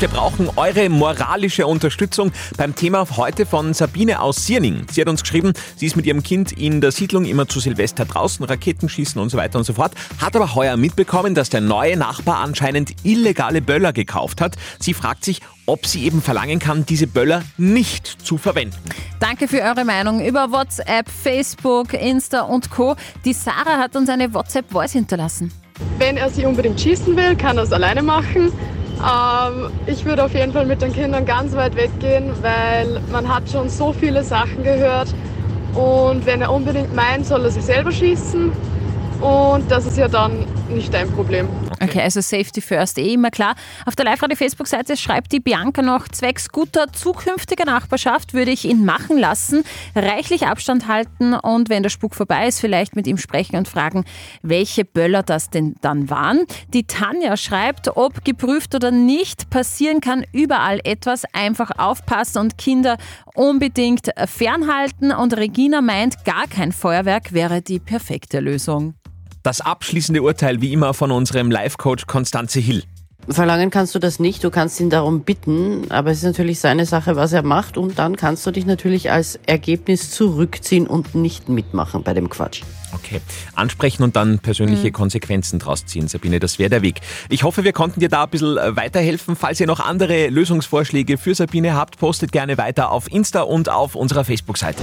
Wir brauchen eure moralische Unterstützung beim Thema heute von Sabine aus Sierning. Sie hat uns geschrieben, sie ist mit ihrem Kind in der Siedlung immer zu Silvester draußen, Raketen schießen und so weiter und so fort, hat aber heuer mitbekommen, dass der neue Nachbar anscheinend illegale Böller gekauft hat. Sie fragt sich, ob sie eben verlangen kann, diese Böller nicht zu verwenden. Danke für eure Meinung über WhatsApp, Facebook, Insta und Co. Die Sarah hat uns eine WhatsApp-Voice hinterlassen. Wenn er sie unbedingt schießen will, kann er es alleine machen. Ähm, ich würde auf jeden Fall mit den Kindern ganz weit weggehen, weil man hat schon so viele Sachen gehört. Und wenn er unbedingt meint, soll er sich selber schießen. Und das ist ja dann nicht dein Problem. Okay, also Safety First, eh immer klar. Auf der Live-Radio-Facebook-Seite schreibt die Bianca noch, zwecks guter zukünftiger Nachbarschaft würde ich ihn machen lassen, reichlich Abstand halten und wenn der Spuk vorbei ist, vielleicht mit ihm sprechen und fragen, welche Böller das denn dann waren. Die Tanja schreibt, ob geprüft oder nicht, passieren kann überall etwas, einfach aufpassen und Kinder unbedingt fernhalten und Regina meint, gar kein Feuerwerk wäre die perfekte Lösung. Das abschließende Urteil wie immer von unserem Life-Coach Konstanze Hill. Verlangen kannst du das nicht, du kannst ihn darum bitten, aber es ist natürlich seine Sache, was er macht und dann kannst du dich natürlich als Ergebnis zurückziehen und nicht mitmachen bei dem Quatsch. Okay, ansprechen und dann persönliche Konsequenzen draus ziehen, Sabine, das wäre der Weg. Ich hoffe, wir konnten dir da ein bisschen äh, weiterhelfen. Falls ihr noch andere Lösungsvorschläge für Sabine habt, postet gerne weiter auf Insta und auf unserer Facebook-Seite.